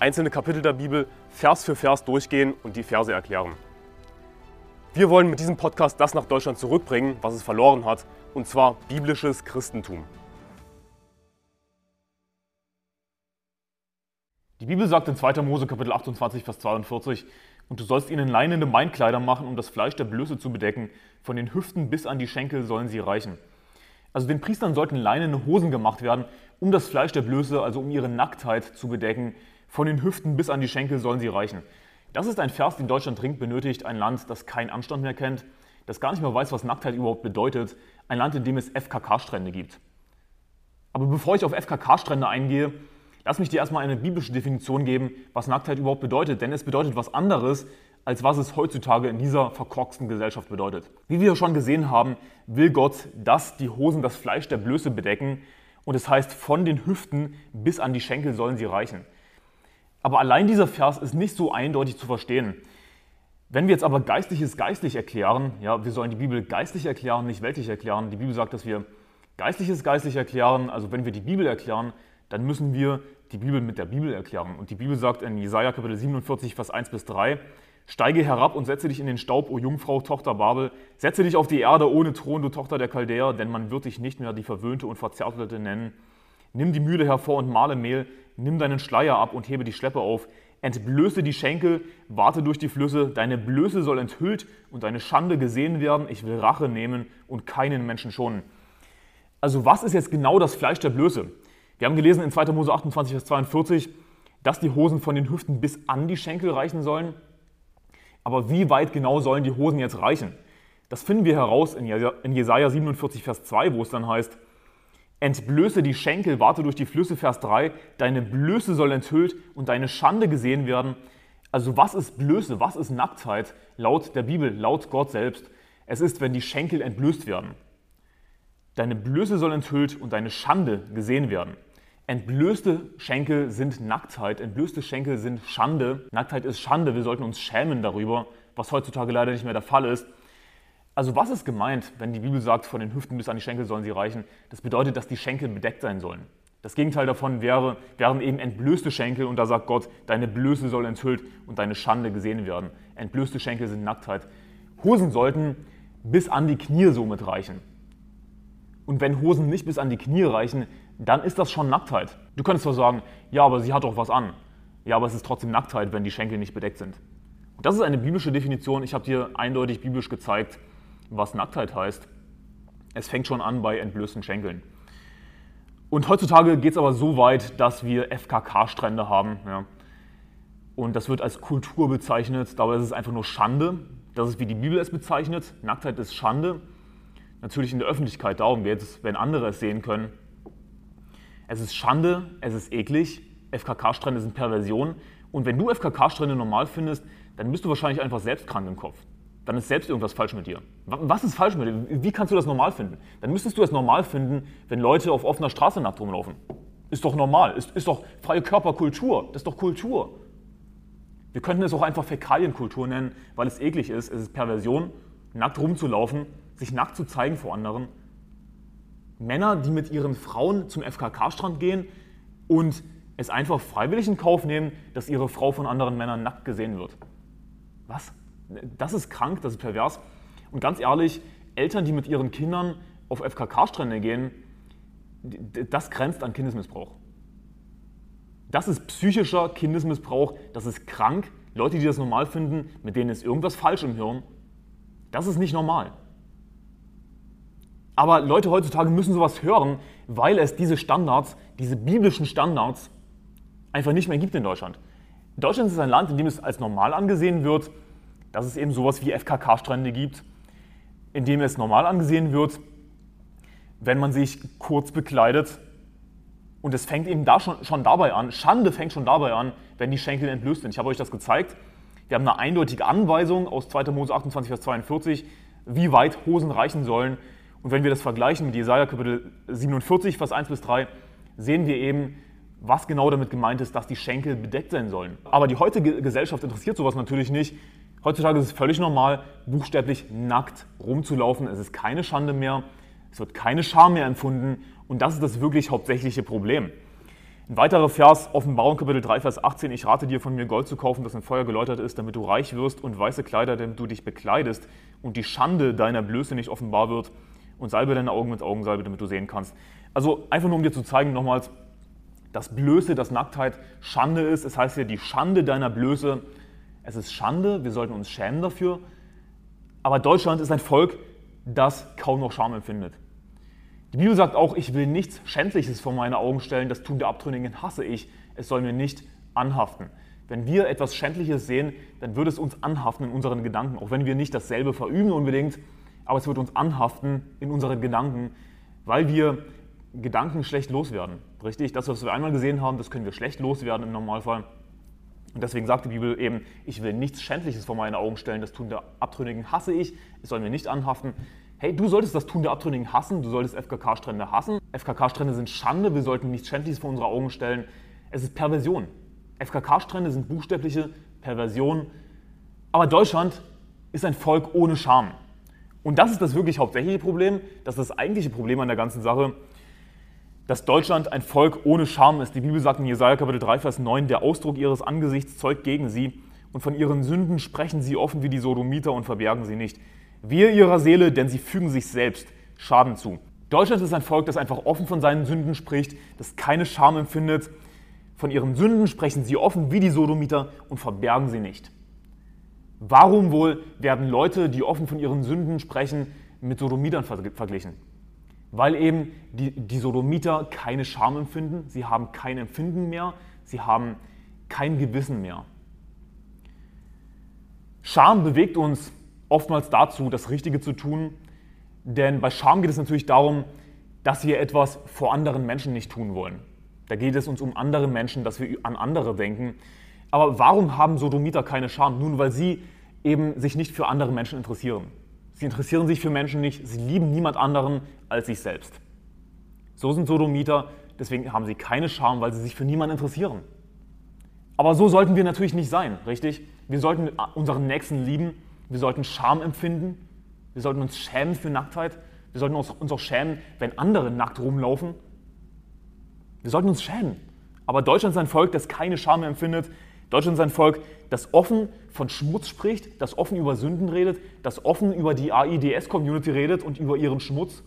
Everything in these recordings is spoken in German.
einzelne Kapitel der Bibel Vers für Vers durchgehen und die Verse erklären. Wir wollen mit diesem Podcast das nach Deutschland zurückbringen, was es verloren hat, und zwar biblisches Christentum. Die Bibel sagt in 2. Mose Kapitel 28, Vers 42, und du sollst ihnen leinende Beinkleider machen, um das Fleisch der Blöße zu bedecken. Von den Hüften bis an die Schenkel sollen sie reichen. Also den Priestern sollten leinene Hosen gemacht werden, um das Fleisch der Blöße, also um ihre Nacktheit zu bedecken. Von den Hüften bis an die Schenkel sollen sie reichen. Das ist ein Vers, den Deutschland dringend benötigt. Ein Land, das keinen Anstand mehr kennt, das gar nicht mehr weiß, was Nacktheit überhaupt bedeutet. Ein Land, in dem es FKK-Strände gibt. Aber bevor ich auf FKK-Strände eingehe, lass mich dir erstmal eine biblische Definition geben, was Nacktheit überhaupt bedeutet. Denn es bedeutet was anderes, als was es heutzutage in dieser verkorksten Gesellschaft bedeutet. Wie wir schon gesehen haben, will Gott, dass die Hosen das Fleisch der Blöße bedecken. Und es heißt, von den Hüften bis an die Schenkel sollen sie reichen. Aber allein dieser Vers ist nicht so eindeutig zu verstehen. Wenn wir jetzt aber Geistliches geistlich erklären, ja, wir sollen die Bibel geistlich erklären, nicht weltlich erklären. Die Bibel sagt, dass wir Geistliches geistlich erklären. Also wenn wir die Bibel erklären, dann müssen wir die Bibel mit der Bibel erklären. Und die Bibel sagt in Jesaja Kapitel 47, Vers 1 bis 3, Steige herab und setze dich in den Staub, o Jungfrau, Tochter Babel. Setze dich auf die Erde ohne Thron, du Tochter der Chaldäer, denn man wird dich nicht mehr die Verwöhnte und Verzärtelte nennen. Nimm die Mühle hervor und male Mehl, nimm deinen Schleier ab und hebe die Schleppe auf, entblöße die Schenkel, warte durch die Flüsse, deine Blöße soll enthüllt und deine Schande gesehen werden, ich will Rache nehmen und keinen Menschen schonen. Also was ist jetzt genau das Fleisch der Blöße? Wir haben gelesen in 2. Mose 28, Vers 42, dass die Hosen von den Hüften bis an die Schenkel reichen sollen. Aber wie weit genau sollen die Hosen jetzt reichen? Das finden wir heraus in Jesaja 47, Vers 2, wo es dann heißt, Entblöße die Schenkel, warte durch die Flüsse, Vers 3. Deine Blöße soll enthüllt und deine Schande gesehen werden. Also was ist Blöße, was ist Nacktheit? Laut der Bibel, laut Gott selbst. Es ist, wenn die Schenkel entblößt werden. Deine Blöße soll enthüllt und deine Schande gesehen werden. Entblößte Schenkel sind Nacktheit, entblößte Schenkel sind Schande. Nacktheit ist Schande, wir sollten uns schämen darüber, was heutzutage leider nicht mehr der Fall ist. Also was ist gemeint, wenn die Bibel sagt, von den Hüften bis an die Schenkel sollen sie reichen? Das bedeutet, dass die Schenkel bedeckt sein sollen. Das Gegenteil davon wäre, wären eben entblößte Schenkel und da sagt Gott, deine Blöße soll enthüllt und deine Schande gesehen werden. Entblößte Schenkel sind Nacktheit. Hosen sollten bis an die Knie somit reichen. Und wenn Hosen nicht bis an die Knie reichen, dann ist das schon Nacktheit. Du könntest zwar sagen, ja, aber sie hat doch was an. Ja, aber es ist trotzdem Nacktheit, wenn die Schenkel nicht bedeckt sind. Das ist eine biblische Definition. Ich habe dir eindeutig biblisch gezeigt, was Nacktheit heißt. Es fängt schon an bei entblößten Schenkeln. Und heutzutage geht es aber so weit, dass wir FKK-Strände haben. Ja. Und das wird als Kultur bezeichnet. Dabei ist es einfach nur Schande. Das ist, wie die Bibel es bezeichnet. Nacktheit ist Schande. Natürlich in der Öffentlichkeit, darum geht es, wenn andere es sehen können. Es ist Schande, es ist eklig. FKK-Strände sind Perversion. Und wenn du FKK-Strände normal findest, dann bist du wahrscheinlich einfach selbst krank im Kopf dann ist selbst irgendwas falsch mit dir. Was ist falsch mit dir? Wie kannst du das normal finden? Dann müsstest du es normal finden, wenn Leute auf offener Straße nackt rumlaufen. Ist doch normal, ist, ist doch freie Körperkultur, das ist doch Kultur. Wir könnten es auch einfach Fäkalienkultur nennen, weil es eklig ist. Es ist Perversion, nackt rumzulaufen, sich nackt zu zeigen vor anderen. Männer, die mit ihren Frauen zum FKK-Strand gehen und es einfach freiwillig in Kauf nehmen, dass ihre Frau von anderen Männern nackt gesehen wird. Was? Das ist krank, das ist pervers. Und ganz ehrlich, Eltern, die mit ihren Kindern auf FKK-Strände gehen, das grenzt an Kindesmissbrauch. Das ist psychischer Kindesmissbrauch, das ist krank. Leute, die das normal finden, mit denen ist irgendwas falsch im Hirn. Das ist nicht normal. Aber Leute heutzutage müssen sowas hören, weil es diese Standards, diese biblischen Standards, einfach nicht mehr gibt in Deutschland. Deutschland ist ein Land, in dem es als normal angesehen wird, dass es eben sowas wie FKK-Strände gibt, in dem es normal angesehen wird, wenn man sich kurz bekleidet. Und es fängt eben da schon, schon dabei an, Schande fängt schon dabei an, wenn die Schenkel entblößt sind. Ich habe euch das gezeigt. Wir haben eine eindeutige Anweisung aus 2. Mose 28, Vers 42, wie weit Hosen reichen sollen. Und wenn wir das vergleichen mit Jesaja Kapitel 47, Vers 1 bis 3, sehen wir eben, was genau damit gemeint ist, dass die Schenkel bedeckt sein sollen. Aber die heutige Gesellschaft interessiert sowas natürlich nicht. Heutzutage ist es völlig normal, buchstäblich nackt rumzulaufen. Es ist keine Schande mehr, es wird keine Scham mehr empfunden und das ist das wirklich hauptsächliche Problem. Ein weiterer Vers, Offenbarung Kapitel 3, Vers 18, ich rate dir von mir Gold zu kaufen, das in Feuer geläutert ist, damit du reich wirst und weiße Kleider, damit du dich bekleidest und die Schande deiner Blöße nicht offenbar wird und salbe deine Augen mit Augensalbe, damit du sehen kannst. Also einfach nur, um dir zu zeigen nochmals, dass Blöße, dass Nacktheit Schande ist. Es heißt ja, die Schande deiner Blöße. Es ist Schande, wir sollten uns schämen dafür. Aber Deutschland ist ein Volk, das kaum noch Scham empfindet. Die Bibel sagt auch, ich will nichts Schändliches vor meine Augen stellen, das Tun der Abtrünnigen hasse ich, es soll mir nicht anhaften. Wenn wir etwas Schändliches sehen, dann wird es uns anhaften in unseren Gedanken, auch wenn wir nicht dasselbe verüben unbedingt, aber es wird uns anhaften in unseren Gedanken, weil wir Gedanken schlecht loswerden. Richtig? Das, was wir einmal gesehen haben, das können wir schlecht loswerden im Normalfall. Und deswegen sagt die Bibel eben, ich will nichts Schändliches vor meine Augen stellen, das Tun der Abtrünnigen hasse ich, es soll mir nicht anhaften. Hey, du solltest das Tun der Abtrünnigen hassen, du solltest FKK-Strände hassen. FKK-Strände sind Schande, wir sollten nichts Schändliches vor unsere Augen stellen. Es ist Perversion. FKK-Strände sind buchstäbliche Perversion. Aber Deutschland ist ein Volk ohne Scham. Und das ist das wirklich hauptsächliche Problem, das ist das eigentliche Problem an der ganzen Sache dass Deutschland ein Volk ohne Scham ist. Die Bibel sagt in Jesaja Kapitel 3, Vers 9, der Ausdruck ihres Angesichts zeugt gegen sie und von ihren Sünden sprechen sie offen wie die Sodomiter und verbergen sie nicht. Wir ihrer Seele, denn sie fügen sich selbst Schaden zu. Deutschland ist ein Volk, das einfach offen von seinen Sünden spricht, das keine Scham empfindet. Von ihren Sünden sprechen sie offen wie die Sodomiter und verbergen sie nicht. Warum wohl werden Leute, die offen von ihren Sünden sprechen, mit Sodomitern verglichen? Weil eben die, die Sodomiter keine Scham empfinden, sie haben kein Empfinden mehr, sie haben kein Gewissen mehr. Scham bewegt uns oftmals dazu, das Richtige zu tun, denn bei Scham geht es natürlich darum, dass wir etwas vor anderen Menschen nicht tun wollen. Da geht es uns um andere Menschen, dass wir an andere denken. Aber warum haben Sodomiter keine Scham? Nun, weil sie eben sich nicht für andere Menschen interessieren. Sie interessieren sich für Menschen nicht, sie lieben niemand anderen als sich selbst. So sind Sodomiter, deswegen haben sie keine Scham, weil sie sich für niemanden interessieren. Aber so sollten wir natürlich nicht sein, richtig? Wir sollten unseren Nächsten lieben, wir sollten Scham empfinden, wir sollten uns schämen für Nacktheit, wir sollten uns auch schämen, wenn andere nackt rumlaufen. Wir sollten uns schämen. Aber Deutschland ist ein Volk, das keine Scham empfindet, Deutschland ist ein Volk, das offen von Schmutz spricht, das offen über Sünden redet, das offen über die AIDS-Community redet und über ihren Schmutz,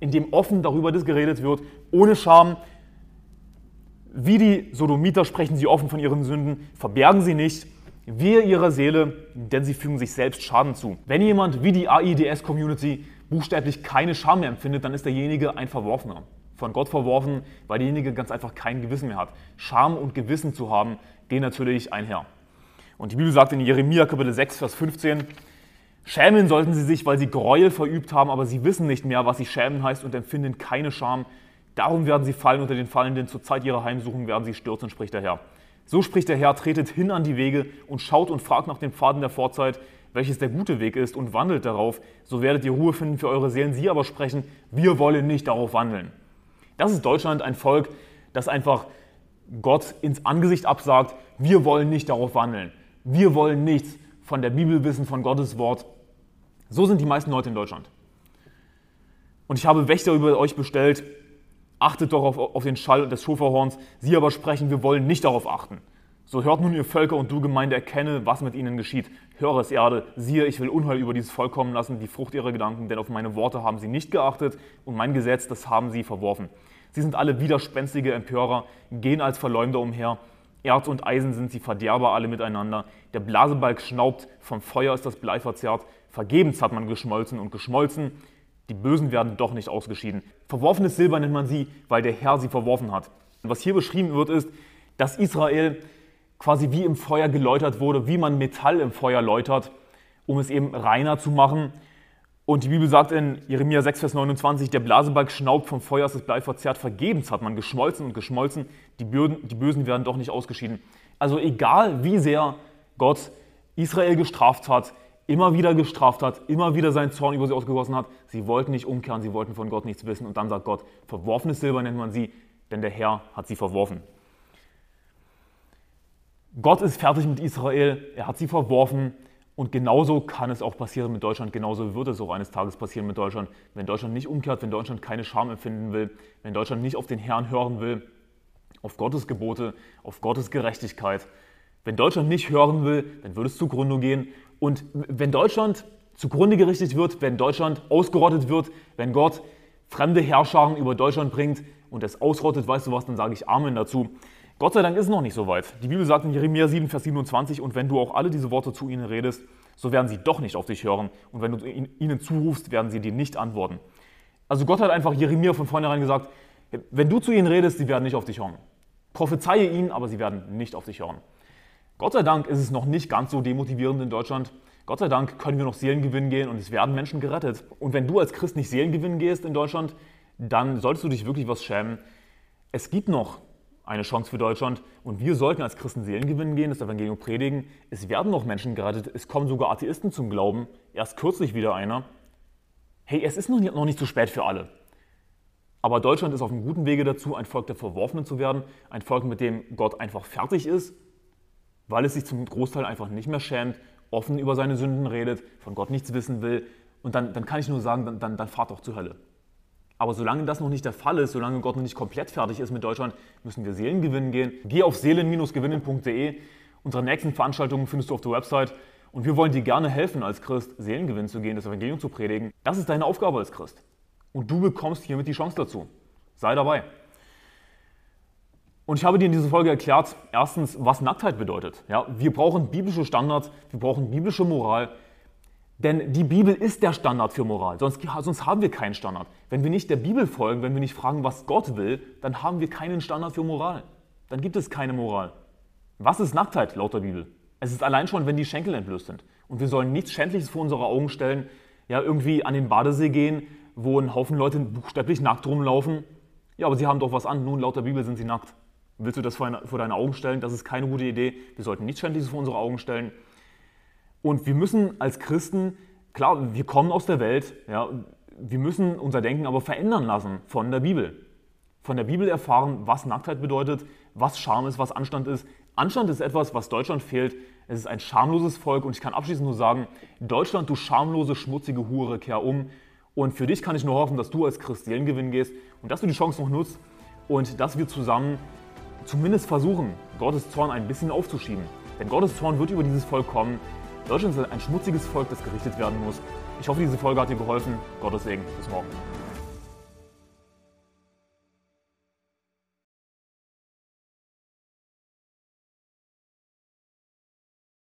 in dem offen darüber geredet wird, ohne Scham. Wie die Sodomiter sprechen sie offen von ihren Sünden, verbergen sie nicht. Wir ihrer Seele, denn sie fügen sich selbst Schaden zu. Wenn jemand wie die AIDS-Community buchstäblich keine Scham mehr empfindet, dann ist derjenige ein Verworfener von Gott verworfen, weil derjenige ganz einfach kein Gewissen mehr hat. Scham und Gewissen zu haben, gehen natürlich einher. Und die Bibel sagt in Jeremia Kapitel 6, Vers 15, Schämen sollten sie sich, weil sie Gräuel verübt haben, aber sie wissen nicht mehr, was sie schämen heißt und empfinden keine Scham. Darum werden sie fallen unter den Fallenden, zur Zeit ihrer Heimsuchung werden sie stürzen, spricht der Herr. So spricht der Herr, tretet hin an die Wege und schaut und fragt nach den Pfaden der Vorzeit, welches der gute Weg ist und wandelt darauf, so werdet ihr Ruhe finden für eure Seelen. Sie aber sprechen, wir wollen nicht darauf wandeln. Das ist Deutschland, ein Volk, das einfach Gott ins Angesicht absagt, wir wollen nicht darauf wandeln. Wir wollen nichts von der Bibel wissen, von Gottes Wort. So sind die meisten Leute in Deutschland. Und ich habe Wächter über euch bestellt, achtet doch auf, auf den Schall des Schofahorns. Sie aber sprechen, wir wollen nicht darauf achten. So hört nun ihr Völker und du Gemeinde erkenne, was mit ihnen geschieht. Höre es, Erde, siehe, ich will Unheil über dieses Volk kommen lassen, die Frucht ihrer Gedanken, denn auf meine Worte haben sie nicht geachtet und mein Gesetz, das haben sie verworfen. Sie sind alle widerspenstige Empörer, gehen als Verleumder umher. Erz und Eisen sind sie Verderber alle miteinander. Der Blasebalg schnaubt, vom Feuer ist das Blei verzerrt. Vergebens hat man geschmolzen und geschmolzen. Die Bösen werden doch nicht ausgeschieden. Verworfenes Silber nennt man sie, weil der Herr sie verworfen hat. Was hier beschrieben wird, ist, dass Israel quasi wie im Feuer geläutert wurde, wie man Metall im Feuer läutert, um es eben reiner zu machen. Und die Bibel sagt in Jeremia 6, Vers 29, der Blasebalg schnaubt vom Feuer, ist das Blei verzerrt, vergebens hat man geschmolzen und geschmolzen, die, Böden, die Bösen werden doch nicht ausgeschieden. Also egal wie sehr Gott Israel gestraft hat, immer wieder gestraft hat, immer wieder seinen Zorn über sie ausgegossen hat. Sie wollten nicht umkehren, sie wollten von Gott nichts wissen. Und dann sagt Gott, verworfenes Silber nennt man sie, denn der Herr hat sie verworfen. Gott ist fertig mit Israel, er hat sie verworfen. Und genauso kann es auch passieren mit Deutschland, genauso wird es auch eines Tages passieren mit Deutschland. Wenn Deutschland nicht umkehrt, wenn Deutschland keine Scham empfinden will, wenn Deutschland nicht auf den Herrn hören will, auf Gottes Gebote, auf Gottes Gerechtigkeit. Wenn Deutschland nicht hören will, dann würde es zugrunde gehen. Und wenn Deutschland zugrunde gerichtet wird, wenn Deutschland ausgerottet wird, wenn Gott fremde Herrscharen über Deutschland bringt und es ausrottet, weißt du was, dann sage ich Amen dazu. Gott sei Dank ist es noch nicht so weit. Die Bibel sagt in Jeremia 7, Vers 27, und wenn du auch alle diese Worte zu ihnen redest, so werden sie doch nicht auf dich hören. Und wenn du ihnen zurufst, werden sie dir nicht antworten. Also Gott hat einfach Jeremia von vornherein gesagt, wenn du zu ihnen redest, sie werden nicht auf dich hören. Prophezeie ihnen, aber sie werden nicht auf dich hören. Gott sei Dank ist es noch nicht ganz so demotivierend in Deutschland. Gott sei Dank können wir noch Seelengewinn gehen und es werden Menschen gerettet. Und wenn du als Christ nicht Seelengewinn gehst in Deutschland, dann solltest du dich wirklich was schämen. Es gibt noch eine Chance für Deutschland und wir sollten als Christen Seelengewinn gehen, das Evangelium predigen. Es werden noch Menschen gerettet, es kommen sogar Atheisten zum Glauben. Erst kürzlich wieder einer. Hey, es ist noch nicht, noch nicht zu spät für alle. Aber Deutschland ist auf einem guten Wege dazu, ein Volk der Verworfenen zu werden, ein Volk, mit dem Gott einfach fertig ist, weil es sich zum Großteil einfach nicht mehr schämt, offen über seine Sünden redet, von Gott nichts wissen will. Und dann, dann kann ich nur sagen, dann, dann, dann fahrt doch zur Hölle. Aber solange das noch nicht der Fall ist, solange Gott noch nicht komplett fertig ist mit Deutschland, müssen wir Seelen gewinnen gehen. Geh auf seelen-gewinnen.de. Unsere nächsten Veranstaltungen findest du auf der Website. Und wir wollen dir gerne helfen, als Christ Seelengewinn zu gehen, das Evangelium zu predigen. Das ist deine Aufgabe als Christ. Und du bekommst hiermit die Chance dazu. Sei dabei. Und ich habe dir in dieser Folge erklärt, erstens, was Nacktheit bedeutet. Ja, wir brauchen biblische Standards, wir brauchen biblische Moral, denn die Bibel ist der Standard für Moral, sonst, sonst haben wir keinen Standard. Wenn wir nicht der Bibel folgen, wenn wir nicht fragen, was Gott will, dann haben wir keinen Standard für Moral. Dann gibt es keine Moral. Was ist Nacktheit laut der Bibel? Es ist allein schon, wenn die Schenkel entblößt sind. Und wir sollen nichts Schändliches vor unsere Augen stellen, ja, irgendwie an den Badesee gehen, wo ein Haufen Leute buchstäblich nackt rumlaufen. Ja, aber sie haben doch was an. Nun, laut der Bibel sind sie nackt. Willst du das vor, deine Augen stellen? Das ist keine gute Idee. Wir sollten nichts Schändliches vor unsere Augen stellen. Und wir müssen als Christen, klar, wir kommen aus der Welt, ja, wir müssen unser Denken aber verändern lassen von der Bibel. Von der Bibel erfahren, was Nacktheit bedeutet, was Scham ist, was Anstand ist. Anstand ist etwas, was Deutschland fehlt. Es ist ein schamloses Volk und ich kann abschließend nur sagen, Deutschland, du schamlose, schmutzige Hure, kehr um und für dich kann ich nur hoffen, dass du als Christ Gewinn gehst und dass du die Chance noch nutzt und dass wir zusammen zumindest versuchen, Gottes Zorn ein bisschen aufzuschieben. Denn Gottes Zorn wird über dieses Volk kommen. Deutschland ist ein schmutziges Volk, das gerichtet werden muss. Ich hoffe, diese Folge hat dir geholfen. Gottes Segen. Bis morgen.